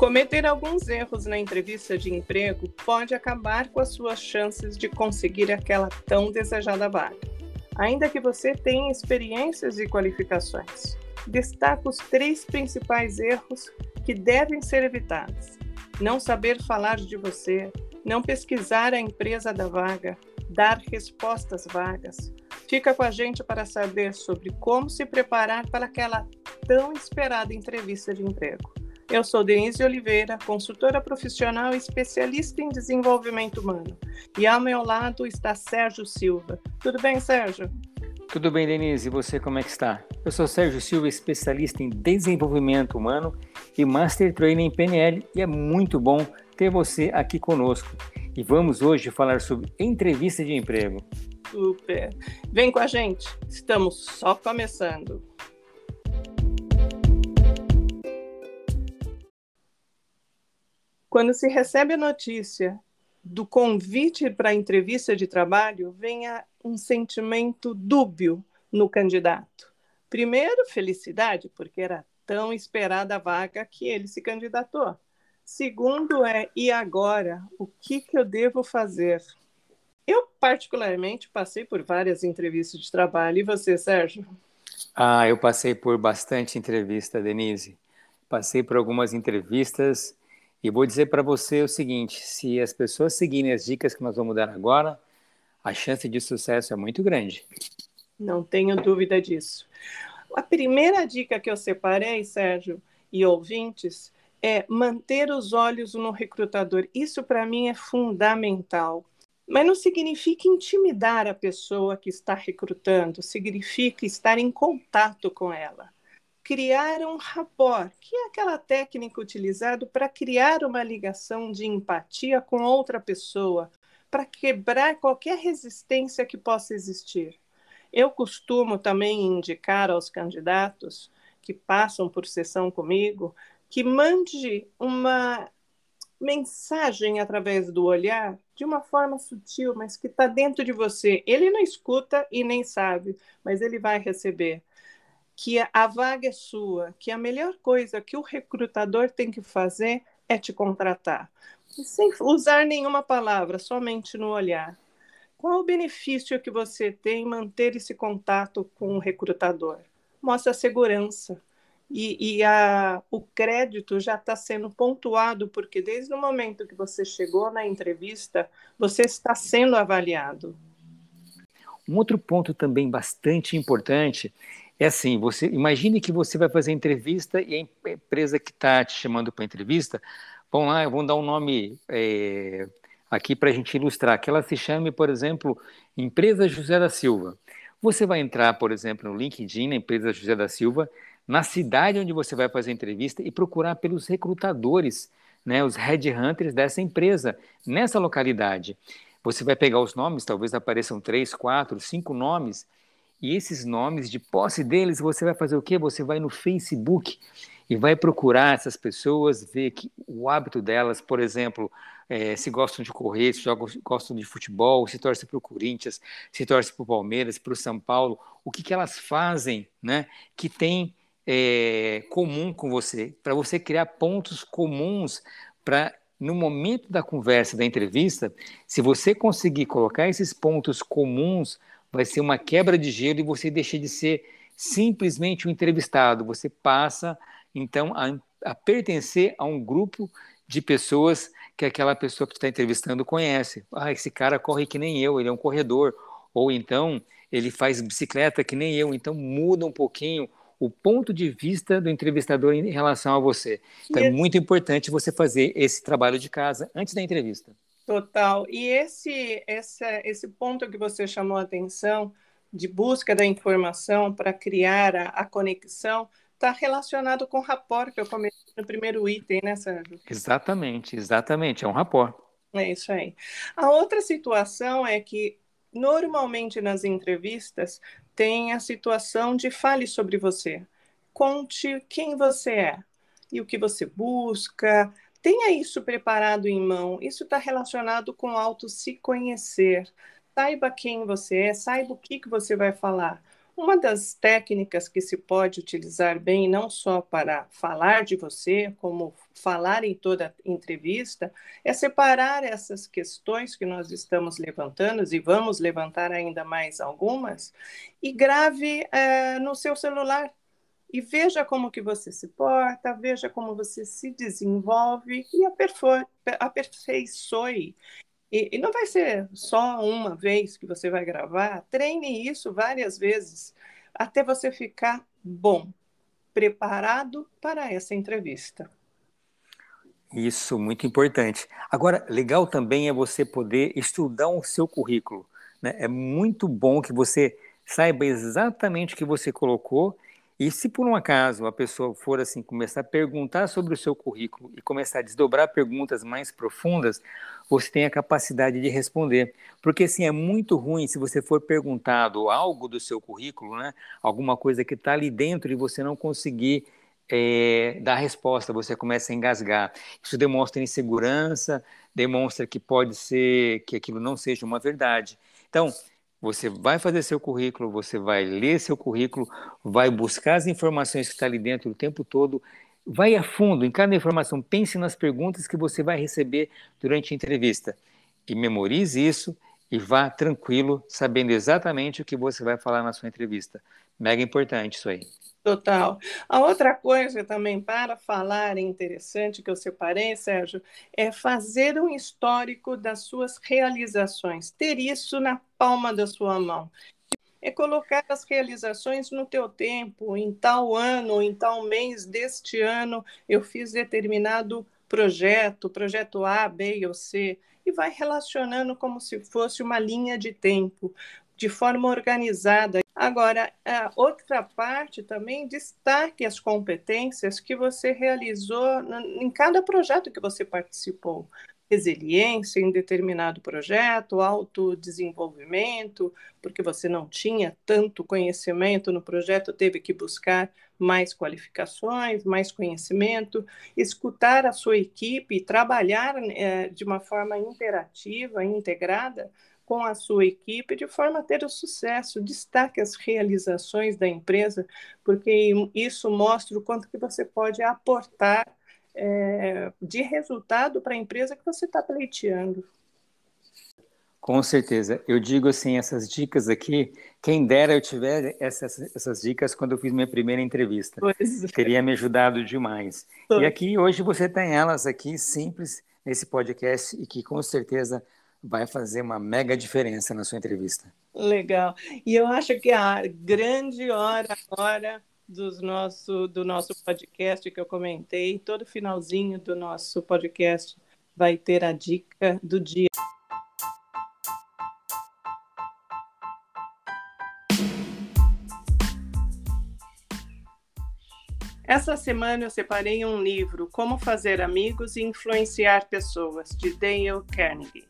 Cometer alguns erros na entrevista de emprego pode acabar com as suas chances de conseguir aquela tão desejada vaga, ainda que você tenha experiências e qualificações. Destaco os três principais erros que devem ser evitados: não saber falar de você, não pesquisar a empresa da vaga, dar respostas vagas. Fica com a gente para saber sobre como se preparar para aquela tão esperada entrevista de emprego. Eu sou Denise Oliveira, consultora profissional e especialista em desenvolvimento humano. E ao meu lado está Sérgio Silva. Tudo bem, Sérgio? Tudo bem, Denise. E você, como é que está? Eu sou Sérgio Silva, especialista em desenvolvimento humano e Master Trainer em PNL, e é muito bom ter você aqui conosco. E vamos hoje falar sobre entrevista de emprego. Super! Vem com a gente, estamos só começando. Quando se recebe a notícia do convite para a entrevista de trabalho, vem um sentimento dúbio no candidato. Primeiro, felicidade, porque era tão esperada a vaga que ele se candidatou. Segundo é, e agora? O que, que eu devo fazer? Eu, particularmente, passei por várias entrevistas de trabalho. E você, Sérgio? Ah, eu passei por bastante entrevista, Denise. Passei por algumas entrevistas e vou dizer para você o seguinte: se as pessoas seguirem as dicas que nós vamos dar agora, a chance de sucesso é muito grande. Não tenho dúvida disso. A primeira dica que eu separei, Sérgio, e ouvintes, é manter os olhos no recrutador. Isso para mim é fundamental. Mas não significa intimidar a pessoa que está recrutando, significa estar em contato com ela criar um rapport, que é aquela técnica utilizada para criar uma ligação de empatia com outra pessoa, para quebrar qualquer resistência que possa existir. Eu costumo também indicar aos candidatos que passam por sessão comigo que mande uma mensagem através do olhar de uma forma sutil, mas que está dentro de você. Ele não escuta e nem sabe, mas ele vai receber que a vaga é sua, que a melhor coisa que o recrutador tem que fazer é te contratar, sem usar nenhuma palavra, somente no olhar. Qual o benefício que você tem em manter esse contato com o recrutador? Mostra segurança. E, e a, o crédito já está sendo pontuado, porque desde o momento que você chegou na entrevista, você está sendo avaliado. Um outro ponto também bastante importante é assim, você imagine que você vai fazer entrevista e a empresa que está te chamando para entrevista, vamos lá, vamos dar um nome é, aqui para a gente ilustrar, que ela se chame, por exemplo, Empresa José da Silva. Você vai entrar, por exemplo, no LinkedIn, na Empresa José da Silva, na cidade onde você vai fazer a entrevista e procurar pelos recrutadores, né, os headhunters dessa empresa, nessa localidade. Você vai pegar os nomes, talvez apareçam três, quatro, cinco nomes, e esses nomes, de posse deles, você vai fazer o quê? Você vai no Facebook e vai procurar essas pessoas, ver que o hábito delas, por exemplo, é, se gostam de correr, se jogam, gostam de futebol, se torcem para o Corinthians, se torcem para o Palmeiras, para o São Paulo, o que, que elas fazem né, que tem é, comum com você, para você criar pontos comuns para no momento da conversa, da entrevista, se você conseguir colocar esses pontos comuns vai ser uma quebra de gelo e você deixa de ser simplesmente um entrevistado. Você passa, então, a, a pertencer a um grupo de pessoas que aquela pessoa que está entrevistando conhece. Ah, esse cara corre que nem eu, ele é um corredor. Ou então, ele faz bicicleta que nem eu. Então, muda um pouquinho o ponto de vista do entrevistador em relação a você. Então, é muito importante você fazer esse trabalho de casa antes da entrevista. Total. E esse, esse, esse ponto que você chamou a atenção de busca da informação para criar a, a conexão está relacionado com o rapport que eu comentei no primeiro item, né, Sérgio? Exatamente, exatamente. É um rapport. É isso aí. A outra situação é que, normalmente nas entrevistas, tem a situação de fale sobre você. Conte quem você é e o que você busca, Tenha isso preparado em mão. Isso está relacionado com auto se conhecer. Saiba quem você é, saiba o que, que você vai falar. Uma das técnicas que se pode utilizar bem, não só para falar de você, como falar em toda entrevista, é separar essas questões que nós estamos levantando, e vamos levantar ainda mais algumas, e grave é, no seu celular. E veja como que você se porta, veja como você se desenvolve e aperfeiçoe e, e, não vai ser só uma vez que você vai gravar, treine isso várias vezes até você ficar bom, preparado para essa entrevista. Isso, muito importante. Agora, legal também é você poder estudar o seu currículo. Né? É muito bom que você saiba exatamente o que você colocou e se por um acaso a pessoa for assim começar a perguntar sobre o seu currículo e começar a desdobrar perguntas mais profundas, você tem a capacidade de responder. Porque assim é muito ruim se você for perguntado algo do seu currículo, né, alguma coisa que está ali dentro e você não conseguir é, dar resposta, você começa a engasgar. Isso demonstra insegurança, demonstra que pode ser que aquilo não seja uma verdade. Então, você vai fazer seu currículo, você vai ler seu currículo, vai buscar as informações que estão tá ali dentro o tempo todo, vai a fundo em cada informação, pense nas perguntas que você vai receber durante a entrevista e memorize isso e vá tranquilo, sabendo exatamente o que você vai falar na sua entrevista. Mega importante isso aí. Total. A outra coisa também para falar interessante que eu separei, Sérgio, é fazer um histórico das suas realizações, ter isso na palma da sua mão. É colocar as realizações no teu tempo, em tal ano, em tal mês deste ano, eu fiz determinado projeto, projeto A, B ou C, e vai relacionando como se fosse uma linha de tempo de forma organizada. Agora, a outra parte também destaque as competências que você realizou em cada projeto que você participou. Resiliência em determinado projeto, autodesenvolvimento, porque você não tinha tanto conhecimento no projeto, teve que buscar mais qualificações, mais conhecimento, escutar a sua equipe, trabalhar é, de uma forma interativa, integrada, com a sua equipe de forma a ter o sucesso. Destaque as realizações da empresa, porque isso mostra o quanto que você pode aportar é, de resultado para a empresa que você está pleiteando. Com certeza. Eu digo assim, essas dicas aqui, quem dera eu tiver essas, essas dicas quando eu fiz minha primeira entrevista. Pois. É. Teria me ajudado demais. Pois. E aqui, hoje, você tem elas aqui, simples, nesse podcast, e que com certeza vai fazer uma mega diferença na sua entrevista. Legal. E eu acho que a grande hora agora dos nosso, do nosso podcast que eu comentei, todo finalzinho do nosso podcast vai ter a dica do dia. Essa semana eu separei um livro, Como Fazer Amigos e Influenciar Pessoas, de Dale Carnegie.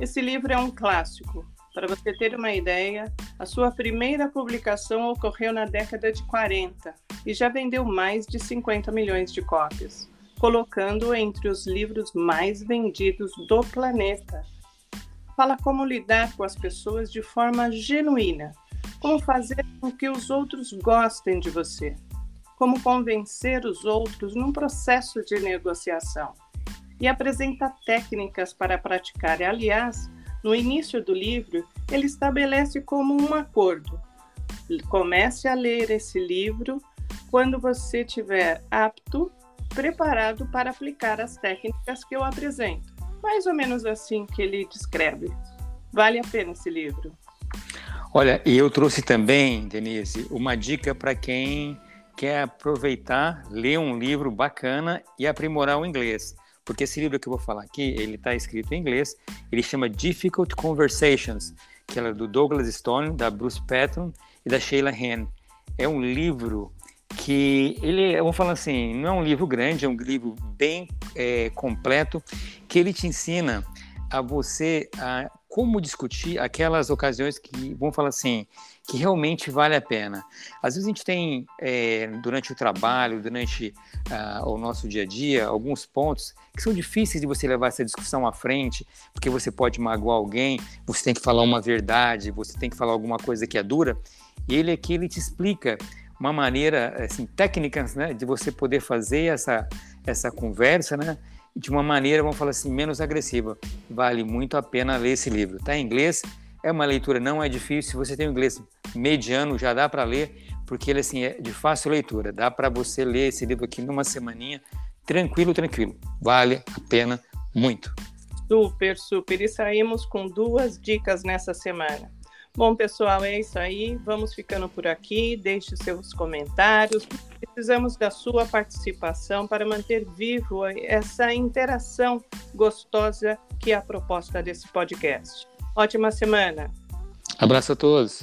Esse livro é um clássico. Para você ter uma ideia, a sua primeira publicação ocorreu na década de 40 e já vendeu mais de 50 milhões de cópias, colocando entre os livros mais vendidos do planeta. Fala como lidar com as pessoas de forma genuína, como fazer com que os outros gostem de você, como convencer os outros num processo de negociação e apresenta técnicas para praticar. Aliás, no início do livro, ele estabelece como um acordo. Comece a ler esse livro quando você estiver apto, preparado para aplicar as técnicas que eu apresento. Mais ou menos assim que ele descreve. Vale a pena esse livro. Olha, e eu trouxe também, Denise, uma dica para quem quer aproveitar, ler um livro bacana e aprimorar o inglês porque esse livro que eu vou falar aqui, ele está escrito em inglês, ele chama Difficult Conversations, que é do Douglas Stone, da Bruce Patton e da Sheila Hen. É um livro que ele, vamos falar assim, não é um livro grande, é um livro bem é, completo, que ele te ensina a você a como discutir aquelas ocasiões que, vamos falar assim, que realmente vale a pena. Às vezes a gente tem, é, durante o trabalho, durante uh, o nosso dia a dia, alguns pontos que são difíceis de você levar essa discussão à frente, porque você pode magoar alguém, você tem que falar uma verdade, você tem que falar alguma coisa que é dura, E ele aqui ele te explica uma maneira, assim, técnicas, né, de você poder fazer essa, essa conversa, né, de uma maneira, vamos falar assim, menos agressiva. Vale muito a pena ler esse livro. Está em inglês, é uma leitura, não é difícil. Se você tem um inglês mediano, já dá para ler, porque ele assim é de fácil leitura. Dá para você ler esse livro aqui numa semaninha, tranquilo, tranquilo. Vale a pena muito. Super, super. E saímos com duas dicas nessa semana. Bom, pessoal, é isso aí. Vamos ficando por aqui. Deixe seus comentários. Precisamos da sua participação para manter vivo essa interação gostosa que é a proposta desse podcast. Ótima semana. Abraço a todos.